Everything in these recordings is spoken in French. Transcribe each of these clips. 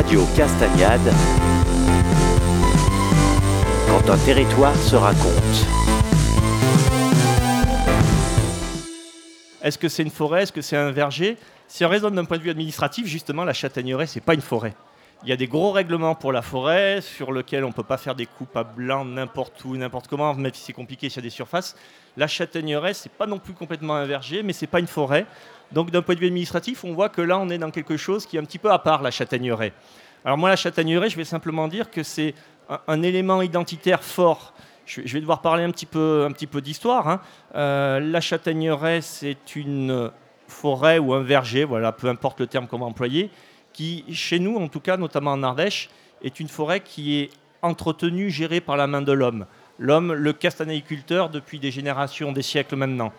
Radio Castagnade. Quand un territoire se raconte. Est-ce que c'est une forêt? Est-ce que c'est un verger? Si on raisonne d'un point de vue administratif, justement, la châtaigneraie, c'est pas une forêt. Il y a des gros règlements pour la forêt sur lesquels on ne peut pas faire des coupes à blanc n'importe où, n'importe comment, même si c'est compliqué s'il y a des surfaces. La châtaigneraie, c'est pas non plus complètement un verger, mais c'est pas une forêt. Donc d'un point de vue administratif, on voit que là, on est dans quelque chose qui est un petit peu à part la châtaigneraie. Alors moi, la châtaigneraie, je vais simplement dire que c'est un, élément identitaire fort. Je, vais devoir parler un petit peu, d'histoire. Hein. Euh, la châtaigneraie, c'est une forêt ou un verger, voilà, peu importe le terme qu'on va employer, qui, chez nous, en tout cas, notamment en Ardèche, est une forêt qui est entretenue, gérée par la main de l'homme. L'homme, le castanéiculteur, depuis des générations, des siècles maintenant.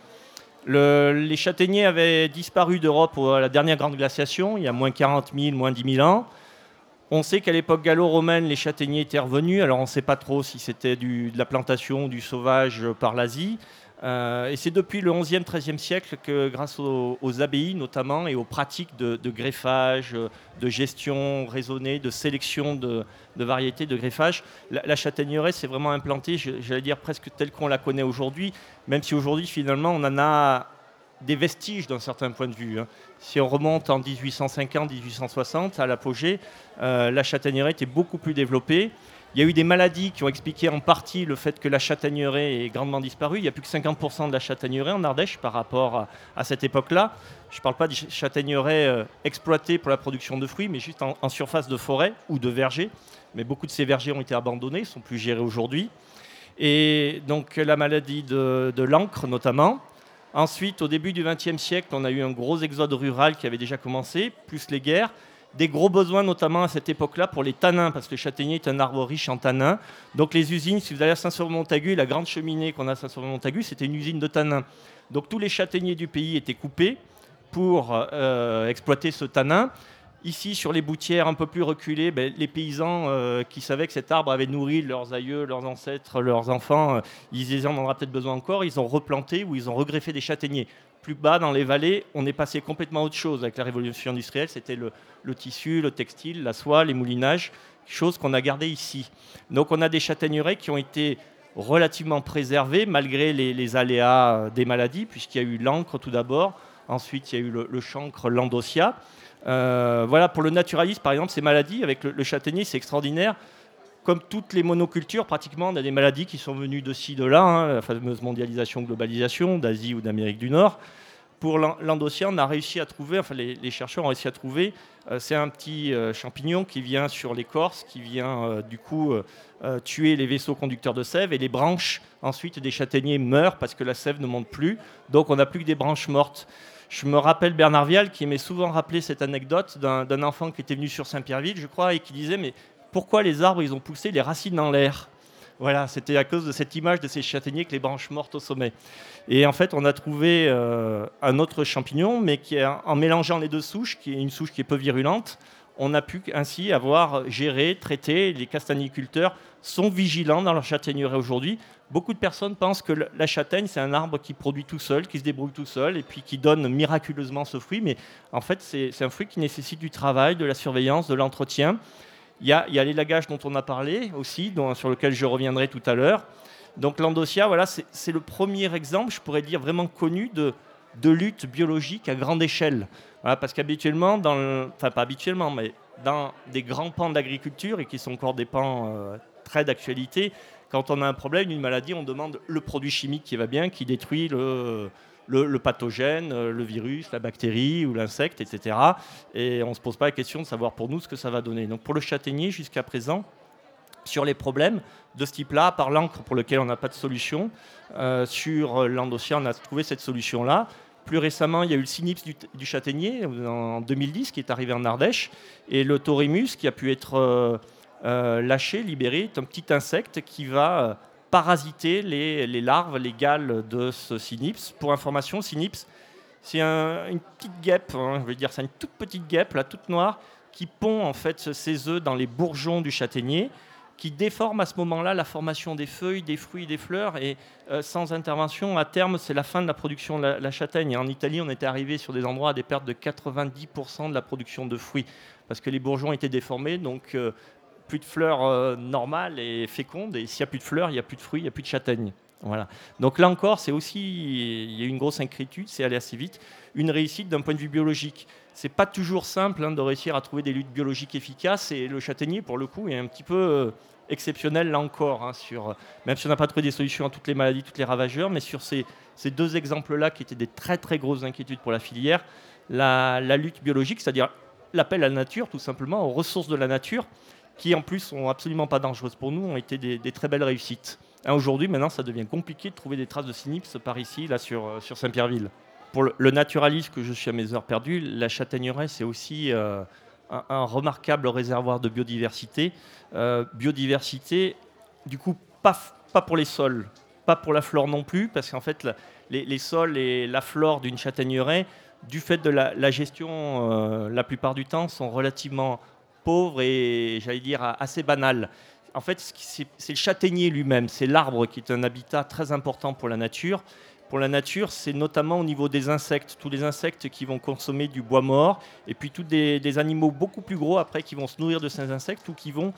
Les châtaigniers avaient disparu d'Europe à la dernière grande glaciation, il y a moins 40 000, moins 10 000 ans. On sait qu'à l'époque gallo-romaine, les châtaigniers étaient revenus. Alors on ne sait pas trop si c'était de la plantation, du sauvage par l'Asie. Euh, et c'est depuis le 11e, 13e siècle que, grâce aux, abbayes notamment et aux pratiques de, greffage, de gestion raisonnée, de sélection de, variétés de greffage, la, châtaigneraie s'est vraiment implantée, j'allais dire presque telle qu'on la connaît aujourd'hui, même si aujourd'hui finalement on en a des vestiges d'un certain point de vue. Hein. Si on remonte en 1850-1860 à l'apogée, euh, la châtaigneraie était beaucoup plus développée. Il y a eu des maladies qui ont expliqué en partie le fait que la châtaigneraie est grandement disparue. Il n'y a plus que 50% de la châtaigneraie en Ardèche par rapport à, cette époque-là. Je ne parle pas de châtaigneraie euh, exploitée pour la production de fruits, mais juste en, surface de forêt ou de verger. Mais beaucoup de ces vergers ont été abandonnés, sont plus gérés aujourd'hui. Et donc la maladie de, de l'encre notamment. Ensuite, au début du XXe siècle, on a eu un gros exode rural qui avait déjà commencé, plus les guerres des gros besoins, notamment à cette époque-là, pour les tanins, parce que le châtaignier est un arbre riche en tanins. Donc les usines, si vous allez à Saint-Sauveur-Montagu, la grande cheminée qu'on a à Saint-Sauveur-Montagu, c'était une usine de tanins. Donc tous les châtaigniers du pays étaient coupés pour euh, exploiter ce tanin. Ici, sur les boutières un peu plus reculées, ben, les paysans euh, qui savaient que cet arbre avait nourri leurs aïeux, leurs ancêtres, leurs enfants, euh, ils en aura peut-être besoin encore, ils ont replanté ou ils ont regreffé des châtaigniers plus bas dans les vallées, on est passé complètement à autre chose avec la révolution industrielle. C'était le, tissu, le textile, la soie, les moulinages, chose qu'on a gardé ici. Donc on a des châtaigneraies qui ont été relativement préservées malgré les, aléas euh, des maladies, puisqu'il y a eu l'encre tout d'abord, ensuite il y a eu le, chancre, l'endosia. Euh, voilà, pour le naturaliste, par exemple, ces maladies, avec le châtaignier, c'est extraordinaire comme toutes les monocultures, pratiquement, on a des maladies qui sont venues de ci, de là, hein, la fameuse mondialisation, globalisation, d'Asie ou d'Amérique du Nord. Pour l'endocien, on a réussi à trouver, enfin les, chercheurs ont réussi à trouver, euh, c'est un petit euh, champignon qui vient sur l'écorce, qui vient euh, du coup tuer les vaisseaux conducteurs de sève et les branches ensuite des châtaigniers meurent parce que la sève ne monte plus, donc on n'a plus que des branches mortes. Je me rappelle Bernard Vial qui m'est souvent rappelé cette anecdote d'un enfant qui était venu sur Saint-Pierreville, je crois, et qui disait mais pourquoi les arbres ils ont poussé les racines dans l'air. Voilà, c'était à cause de cette image de ces châtaigniers que les branches mortes au sommet. Et en fait, on a trouvé euh, un autre champignon, mais qui en mélangeant les deux souches, qui est une souche qui est peu virulente, on a pu ainsi avoir géré, traité. Les castagniculteurs sont vigilants dans leur châtaigneraie aujourd'hui. Beaucoup de personnes pensent que la châtaigne, c'est un arbre qui produit tout seul, qui se débrouille tout seul, et puis qui donne miraculeusement ce fruit. Mais en fait, c'est un fruit qui nécessite du travail, de la surveillance, de l'entretien. Il y a, l'élagage dont on a parlé aussi, sur lequel je reviendrai tout à l'heure. Donc l'endossia, voilà, c'est le premier exemple, je pourrais dire vraiment connu de, de lutte biologique à grande échelle. parce qu'habituellement, enfin pas habituellement, mais dans des grands pans d'agriculture et qui sont encore des pans euh, très d'actualité, quand on a un problème, une maladie, on demande le produit chimique qui va bien, qui détruit le, le, pathogène, euh, le virus, la bactérie ou l'insecte, etc. Et on ne se pose pas la question de savoir pour nous ce que ça va donner. Donc pour le châtaignier, jusqu'à présent, sur les problèmes de ce type-là, par l'encre pour lequel on n'a pas de solution, euh, sur l'endossia, on a trouvé cette solution-là. Plus récemment, il y a eu le Cynips du, châtaignier en 2010 qui est arrivé en Ardèche, et le Torimus qui a pu être euh, lâché, libéré, est un petit insecte qui va parasiter les, larves, les galles de ce cynips. Pour information, cynips, c'est une petite guêpe, hein, je veux dire, c'est une toute petite guêpe, là, toute noire, qui pond en fait ses œufs dans les bourgeons du châtaignier. qui déforme à ce moment-là la formation des feuilles, des fruits, des fleurs. Et euh, sans intervention, à terme, c'est la fin de la production de la, châtaigne. En Italie, on était arrivé sur des endroits à des pertes de 90% de la production de fruits, parce que les bourgeons étaient déformés, donc euh, plus de fleurs euh, normales et fécondes. Et s'il n'y a plus de fleurs, il n'y a plus de fruits, il n'y a plus de châtaignes. Voilà. Donc là encore, c'est aussi, il y a une grosse inquiétude, c'est aller assez vite. Une réussite d'un point de vue biologique. C'est pas toujours simple hein, de réussir à trouver des luttes biologiques efficaces et le châtaignier, pour le coup, est un petit peu exceptionnel là encore, hein, sur, même si on n'a pas trouvé des solutions à toutes les maladies, toutes les ravageurs, mais sur ces, ces deux exemples-là qui étaient des très très grosses inquiétudes pour la filière, la, lutte biologique, c'est-à-dire l'appel à la nature, tout simplement, aux ressources de la nature, qui en plus sont absolument pas dangereuses pour nous, ont été des, très belles réussites. Hein, aujourd'hui, maintenant, ça devient compliqué de trouver des traces de cynips par ici, là, sur, euh, sur Saint-Pierreville. Pour le, naturaliste que je suis à mes heures perdues, la châtaigneraie, c'est aussi euh, un, remarquable réservoir de biodiversité. Euh, biodiversité, du coup, pas, pas pour les sols, pas pour la flore non plus, parce qu'en fait, les, sols et la flore d'une châtaigneraie, du fait de la, gestion, la plupart du temps, sont relativement pauvres et, j'allais dire, assez banales. En fait, c'est le châtaignier lui-même, c'est l'arbre qui est un habitat très important pour la nature pour la nature, c'est notamment au niveau des insectes, tous les insectes qui vont consommer du bois mort, et puis tous des, animaux beaucoup plus gros après qui vont se nourrir de ces insectes ou qui vont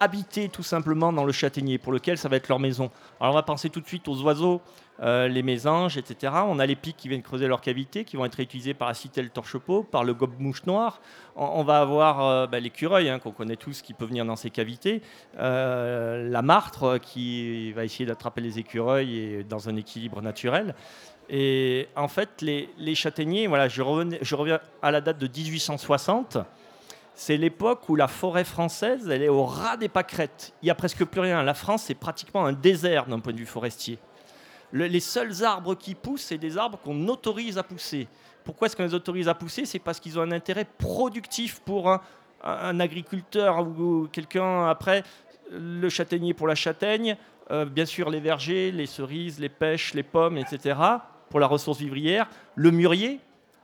habiter tout simplement dans le châtaignier, pour lequel ça va être leur maison. Alors on va penser tout de suite aux oiseaux, euh, les mésanges, etc. On a les pics qui viennent creuser leur cavité, qui vont être réutilisés par la citelle torche-peau, par le gobe-mouche noir. On, va avoir euh, bah, l'écureuil, hein, qu'on connaît tous, qui peut venir dans ces cavités. Euh, la martre, qui va essayer d'attraper les écureuils et dans un équilibre naturel. Et en fait, les, châtaigniers, voilà, je reviens à la date de 1860 c'est l'époque où la forêt française, elle est au ras des pâquerettes. Il n'y a presque plus rien. La France, c'est pratiquement un désert d'un point de vue forestier. les seuls arbres qui poussent, c'est des arbres qu'on autorise à pousser. Pourquoi est-ce qu'on les autorise à pousser? C'est parce qu'ils ont un intérêt productif pour un, agriculteur ou quelqu'un après. Le châtaignier pour la châtaigne, euh, bien sûr les vergers, les cerises, les pêches, les pommes, etc. pour la ressource vivrière. Le mûrier,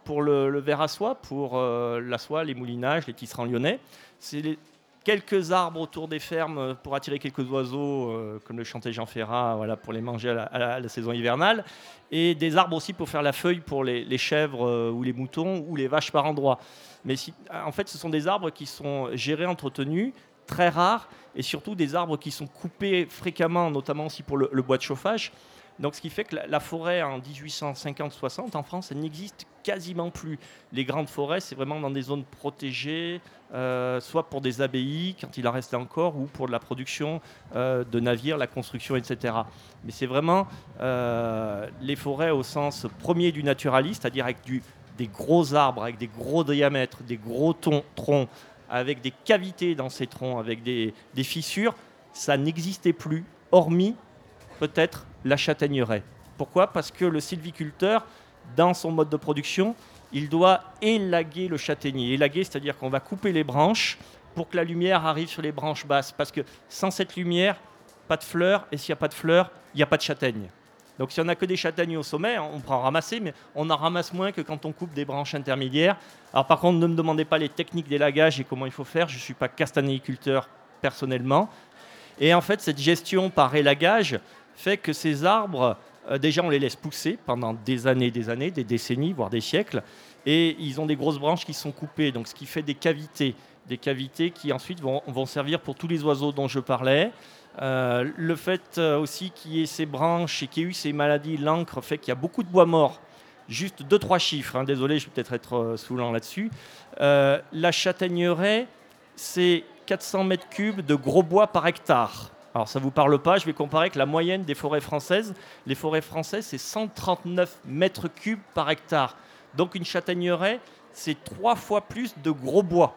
pour le, verre à soie, pour euh, la soie, les moulinages, les tisserands lyonnais. C'est quelques arbres autour des fermes euh, pour attirer quelques oiseaux, euh, comme le chantait Jean Ferrat, voilà, pour les manger à la, saison hivernale. Et des arbres aussi pour faire la feuille pour les, chèvres ou les moutons ou les vaches par endroits. Mais en fait, ce sont des arbres qui sont gérés, entretenus, très rares, et surtout des arbres qui sont coupés fréquemment, notamment aussi pour le bois de chauffage. Donc, ce qui fait que la, forêt en 1850-60 en France, elle n'existe quasiment plus. Les grandes forêts, c'est vraiment dans des zones protégées, euh, soit pour des abbayes, quand il en restait encore, ou pour de la production euh, de navires, la construction, etc. Mais c'est vraiment euh, les forêts au sens premier du naturaliste, c'est-à-dire avec des gros arbres, avec des gros diamètres, des gros troncs, avec des cavités dans ces troncs, avec des fissures. Ça n'existait plus, hormis peut-être la châtaigneraie. Pourquoi? Parce que le sylviculteur, dans son mode de production, il doit élaguer le châtaignier. Élaguer, c'est-à-dire qu'on va couper les branches pour que la lumière arrive sur les branches basses. Parce que sans cette lumière, pas de fleurs, et s'il n'y a pas de fleurs, il n'y a pas de châtaigne. Donc si on n'a que des châtaignes au sommet, on peut en ramasser, mais on en ramasse moins que quand on coupe des branches intermédiaires. Alors par contre, ne me demandez pas les techniques d'élagage et comment il faut faire, je ne suis pas castanéiculteur personnellement. Et en fait, cette gestion par élagage, fait que ces arbres, euh, déjà on les laisse pousser pendant des années, des années, des décennies, voire des siècles, et ils ont des grosses branches qui sont coupées, donc ce qui fait des cavités, des cavités qui ensuite vont, servir pour tous les oiseaux dont je parlais. Euh, le fait euh, aussi qu'il y ait ces branches et qu'il y ait eu ces maladies, l'encre fait qu'il y a beaucoup de bois mort. Juste deux, trois chiffres, hein, désolé, je vais peut-être être, saoulant là-dessus. la châtaigneraie, c'est 400 mètres cubes de gros bois par hectare. Alors ça ne vous parle pas, je vais comparer avec la moyenne des forêts françaises. Les forêts françaises, c'est 139 mètres cubes par hectare. Donc une châtaigneraie, c'est trois fois plus de gros bois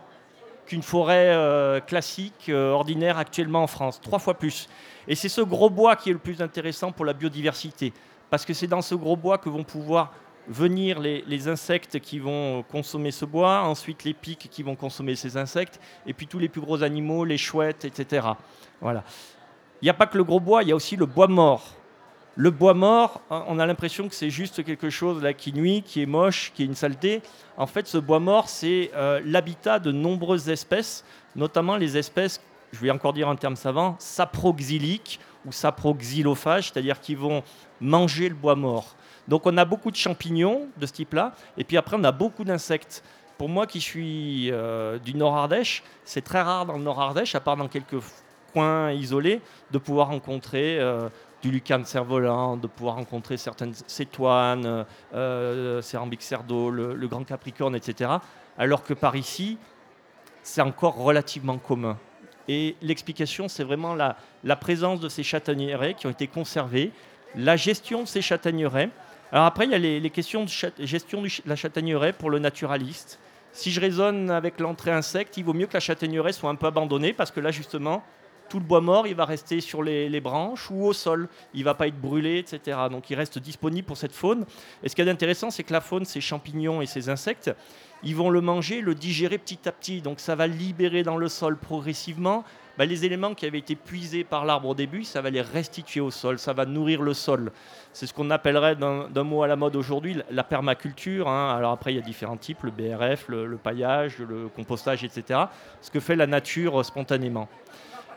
qu'une forêt euh, classique, euh, ordinaire actuellement en France. Trois fois plus. Et c'est ce gros bois qui est le plus intéressant pour la biodiversité. Parce que c'est dans ce gros bois que vont pouvoir venir les, les, insectes qui vont consommer ce bois, ensuite les pics qui vont consommer ces insectes, et puis tous les plus gros animaux, les chouettes, etc. Voilà. Il n'y a pas que le gros bois, il y a aussi le bois mort. Le bois mort, hein, on a l'impression que c'est juste quelque chose qui nuit, qui est moche, qui est une saleté. En fait, ce bois mort, c'est euh, l'habitat de nombreuses espèces, notamment les espèces je vais encore dire un terme savant, saproxyliques ou saproxylophages, c'est-à-dire qu'ils vont manger le bois mort. Donc on a beaucoup de champignons de ce type-là, et puis après on a beaucoup d'insectes. Pour moi qui suis euh, du Nord-Ardèche, c'est très rare dans le Nord-Ardèche, à part dans quelques coins isolés, de pouvoir rencontrer euh, du lucane cerf-volant, de pouvoir rencontrer certaines cétoines, euh, euh cérambique cerdo, le, grand capricorne, etc. Alors que par ici, c'est encore relativement commun. Et l'explication, c'est vraiment la, la, présence de ces châtaigneraies qui ont été conservées, la gestion de ces châtaigneraies. Alors après, il y a les, les questions de gestion de la châtaigneraie pour le naturaliste. Si je raisonne avec l'entrée insecte, il vaut mieux que la châtaigneraie soit un peu abandonnée parce que là, justement, tout le bois mort, il va rester sur les, branches ou au sol. Il ne va pas être brûlé, etc. Donc il reste disponible pour cette faune. Et ce qui est intéressant, c'est que la faune, ces champignons et ces insectes, ils vont le manger, le digérer petit à petit. Donc ça va libérer dans le sol progressivement bah, les éléments qui avaient été puisés par l'arbre au début, ça va les restituer au sol, ça va nourrir le sol. C'est ce qu'on appellerait d'un mot à la mode aujourd'hui la permaculture. Hein. Alors après, il y a différents types, le BRF, le paillage, le compostage, etc. Ce que fait la nature spontanément.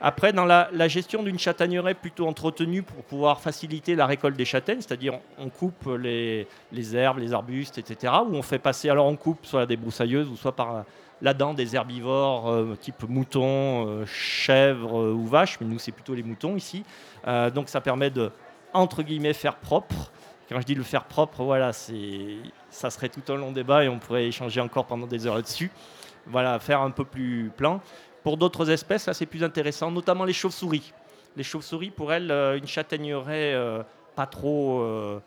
Après, dans la, gestion d'une châtaigneraie plutôt entretenue pour pouvoir faciliter la récolte des châtaignes, c'est-à-dire on coupe les, herbes, les arbustes, etc., ou on fait passer, alors on coupe soit des broussailleuses ou soit par la dent des herbivores euh, type mouton, euh, chèvre euh, ou vache, mais nous c'est plutôt les moutons ici. donc ça permet de, entre guillemets, faire propre. Quand je dis le faire propre, voilà, ça serait tout un long débat et on pourrait échanger encore pendant des heures là-dessus. Voilà, faire un peu plus plan. Pour d'autres espèces, là, c'est plus intéressant, notamment les chauves-souris. Les chauves-souris, pour elles, euh, une châtaigneraie euh, pas trop euh,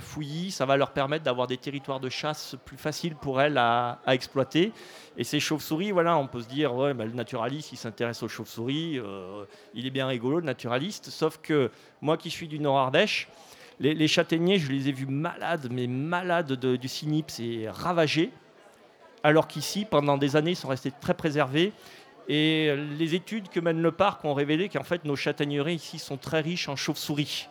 fouillie, ça va leur permettre d'avoir des territoires de chasse plus faciles pour elles à, exploiter. Et ces chauves-souris, voilà, on peut se dire, le naturaliste, il s'intéresse aux chauves-souris, il est bien rigolo, le naturaliste. Sauf que moi qui suis du Nord-Ardèche, les, châtaigniers, je les ai vus malades, mais malades du cynips et ravagés. Alors qu'ici, pendant des années, ils sont restés très préservés. Et les études que mène le parc ont révélé qu'en fait, nos châtaigneraies ici sont très riches en chauves-souris.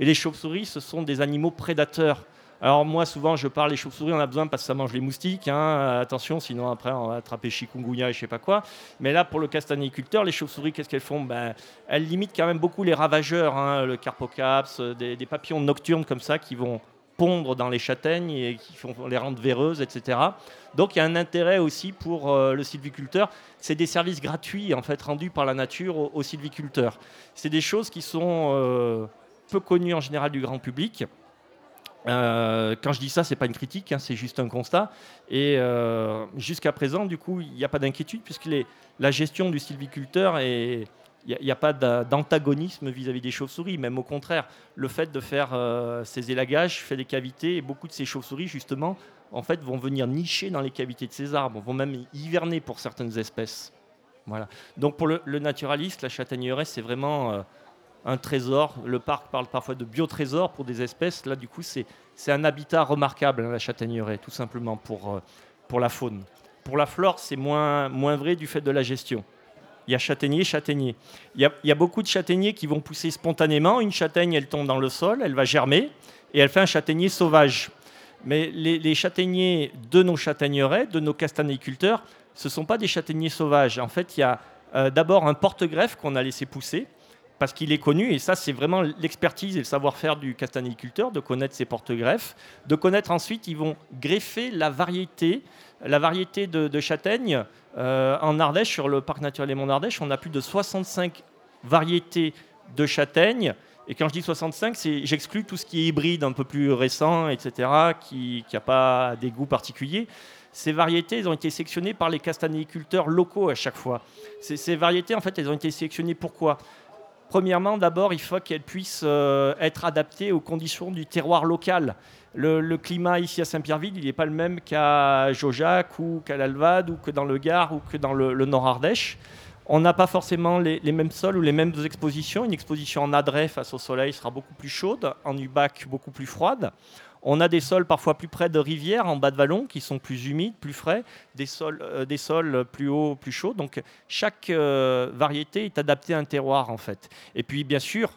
Et les chauves-souris, ce sont des animaux prédateurs. Alors moi, souvent, je parle des chauves-souris, on a besoin parce que ça mange les moustiques. Hein. Attention, sinon après, on va attraper chikungunya et je sais pas quoi. Mais là, pour le castagniculteur, les chauves-souris, qu'est-ce qu'elles font? Ben, Elles limitent quand même beaucoup les ravageurs, hein, le carpocaps, des, des papillons nocturnes comme ça qui vont pondre dans les châtaignes et qui font les rendre véreuses, etc. Donc il y a un intérêt aussi pour euh, le sylviculteur. C'est des services gratuits en fait rendus par la nature aux, sylviculteurs. C'est des choses qui sont euh, peu connues en général du grand public. Euh, quand je dis ça, c'est pas une critique, hein, c'est juste un constat. Et jusqu'à présent, du coup, il n'y a pas d'inquiétude puisque la gestion du sylviculteur est, il n'y a, pas d'antagonisme vis-à-vis des chauves-souris, même au contraire. Le fait de faire euh, ces élagages fait des cavités et beaucoup de ces chauves-souris, justement, en fait, vont venir nicher dans les cavités de ces arbres, vont même hiverner pour certaines espèces. Voilà. Donc pour le, naturaliste, la châtaigneraie, c'est vraiment euh, un trésor. Le parc parle parfois de biotrésor pour des espèces. Là, du coup, c'est un habitat remarquable, hein, la châtaigneraie, tout simplement pour, euh, pour la faune. Pour la flore, c'est moins, moins vrai du fait de la gestion il y a châtaignier, châtaignier. Il y, a, beaucoup de châtaigniers qui vont pousser spontanément. Une châtaigne, elle tombe dans le sol, elle va germer et elle fait un châtaignier sauvage. Mais les, châtaigniers de nos châtaigneraies, de nos castanéiculteurs, ce ne sont pas des châtaigniers sauvages. En fait, il y a euh, d'abord un porte-greffe qu'on a laissé pousser parce qu'il est connu, et ça c'est vraiment l'expertise et le savoir-faire du castanéiculteur, de connaître ces porte-greffes, de connaître ensuite, ils vont greffer la variété, la variété de, de châtaignes euh, en Ardèche, sur le parc naturel des Monts d'Ardèche, on a plus de 65 variétés de châtaignes. Et quand je dis 65, j'exclus tout ce qui est hybride, un peu plus récent, etc., qui n'a pas des goûts particuliers. Ces variétés, ont été sélectionnées par les castanéiculteurs locaux à chaque fois. Ces, ces variétés, en fait, elles ont été sélectionnées pourquoi? Premièrement, d'abord, il faut qu'elles puissent euh, être adaptées aux conditions du terroir local. Le, climat ici à Saint-Pierreville, il n'est pas le même qu'à Jojac ou qu'à l'Alvade ou que dans le Gard ou que dans le, Nord-Ardèche. On n'a pas forcément les, mêmes sols ou les mêmes expositions. Une exposition en adret face au soleil sera beaucoup plus chaude, en Ubac beaucoup plus froide. On a des sols parfois plus près de rivières, en bas de vallon, qui sont plus humides, plus frais, des sols, euh, plus hauts, plus chauds. Donc chaque euh, variété est adaptée à un terroir en fait. Et puis bien sûr,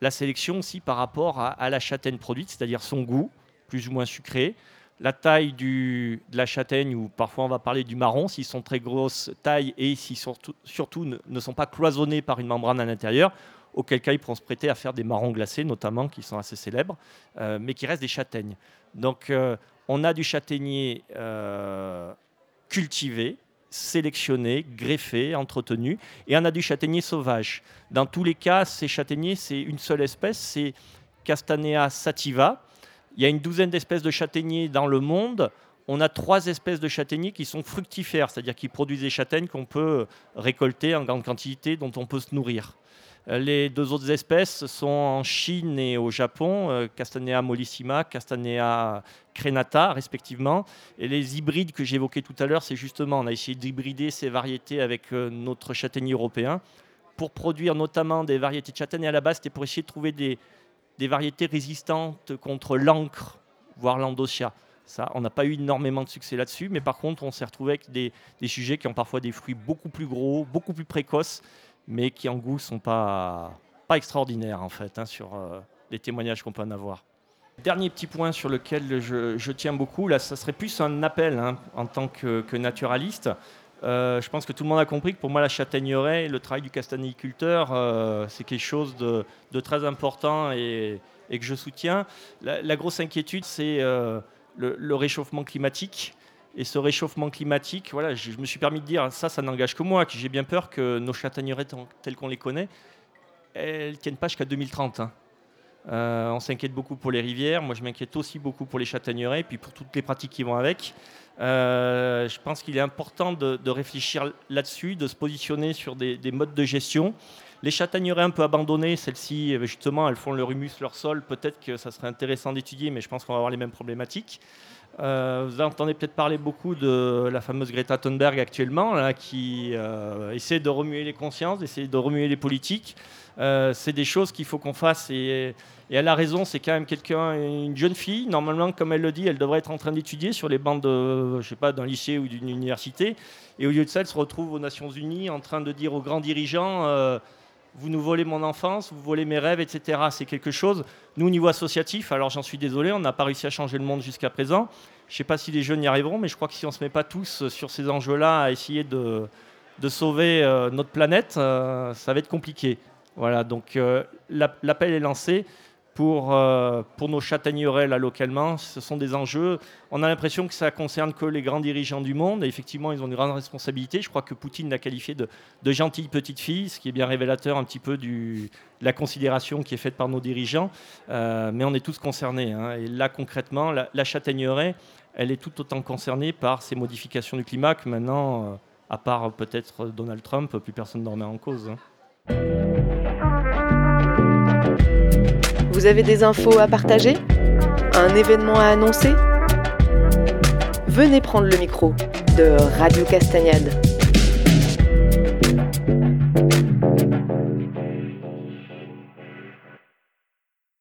la sélection aussi par rapport à, la châtaigne produite, c'est-à-dire son goût, plus ou moins sucré, la taille de la châtaigne, ou parfois on va parler du marron, s'ils sont très grosses taille et s'ils surtout, surtout ne, sont pas cloisonnés par une membrane à l'intérieur, auquel cas ils pourront se prêter à faire des marrons glacés notamment, qui sont assez célèbres, euh, mais qui restent des châtaignes. Donc euh, on a du châtaignier euh, cultivé, sélectionné, greffé, entretenu, et on a du châtaignier sauvage. Dans tous les cas, ces châtaigniers, c'est une seule espèce, c'est Castanea sativa. Il y a une douzaine d'espèces de châtaigniers dans le monde. On a trois espèces de châtaigniers qui sont fructifères, c'est-à-dire qui produisent des châtaignes qu'on peut récolter en grande quantité, dont on peut se nourrir. Les deux autres espèces sont en Chine et au Japon, euh, Castanea mollissima, Castanea crenata respectivement. Et les hybrides que j'évoquais tout à l'heure, c'est justement, on a essayé d'hybrider ces variétés avec euh, notre châtaignier européen pour produire notamment des variétés de châtaignes. À la base, c'était pour essayer de trouver des, variétés résistantes contre l'encre, voire l'endosia. Ça, on n'a pas eu énormément de succès là-dessus, mais par contre, on s'est retrouvé avec des, sujets qui ont parfois des fruits beaucoup plus gros, beaucoup plus précoces, mais qui en goût sont pas, pas extraordinaires en fait, hein, sur euh, les témoignages qu'on peut en avoir. Dernier petit point sur lequel je, tiens beaucoup, là, ça serait plus un appel hein, en tant que, naturaliste. Euh, je pense que tout le monde a compris que pour moi, la châtaigneraie, le travail du castagniculteur, euh, c'est quelque chose de, très important et, et, que je soutiens. La, grosse inquiétude, c'est le, réchauffement climatique. Et ce réchauffement climatique, voilà, je, me suis permis de dire, ça, ça n'engage que moi, que j'ai bien peur que nos châtaigneraies telles qu'on les connaît, elles ne tiennent pas jusqu'à 2030. Hein. Euh, on s'inquiète beaucoup pour les rivières. Moi, je m'inquiète aussi beaucoup pour les châtaigneraies, puis pour toutes les pratiques qui vont avec. Euh, je pense qu'il est important de, réfléchir là-dessus, de se positionner sur des, des, modes de gestion. Les châtaigneraies un peu abandonnées, celles-ci, justement, elles font leur humus, leur sol. Peut-être que ça serait intéressant d'étudier, mais je pense qu'on va avoir les mêmes problématiques. Euh, vous entendez peut-être parler beaucoup de la fameuse Greta Thunberg actuellement, là, qui euh, essaie de remuer les consciences, essaie de remuer les politiques. Euh, c'est des choses qu'il faut qu'on fasse. Et, et, elle a raison, c'est quand même quelqu'un, une jeune fille. Normalement, comme elle le dit, elle devrait être en train d'étudier sur les bancs de, je sais pas, d'un lycée ou d'une université. Et au lieu de ça, elle se retrouve aux Nations Unies en train de dire aux grands dirigeants vous nous volez mon enfance, vous volez mes rêves, etc. C'est quelque chose. Nous, au niveau associatif, alors j'en suis désolé, on n'a pas réussi à changer le monde jusqu'à présent. Je ne sais pas si les jeunes y arriveront, mais je crois que si on ne se met pas tous sur ces enjeux-là à essayer de, sauver euh, notre planète, euh, ça va être compliqué. Voilà, donc euh, l'appel est lancé pour, euh, pour nos châtaigneraies là localement. Ce sont des enjeux. On a l'impression que ça concerne que les grands dirigeants du monde. Effectivement, ils ont une grande responsabilité. Je crois que Poutine l'a qualifié de, gentille petite fille, ce qui est bien révélateur un petit peu de la considération qui est faite par nos dirigeants. Euh, mais on est tous concernés. Hein. Et là, concrètement, la, la, châtaigneraie, elle est tout autant concernée par ces modifications du climat que maintenant, euh, à part peut-être Donald Trump, plus personne n'en remet en cause. Hein. Vous avez des infos à partager Un événement à annoncer Venez prendre le micro de Radio Castagnade.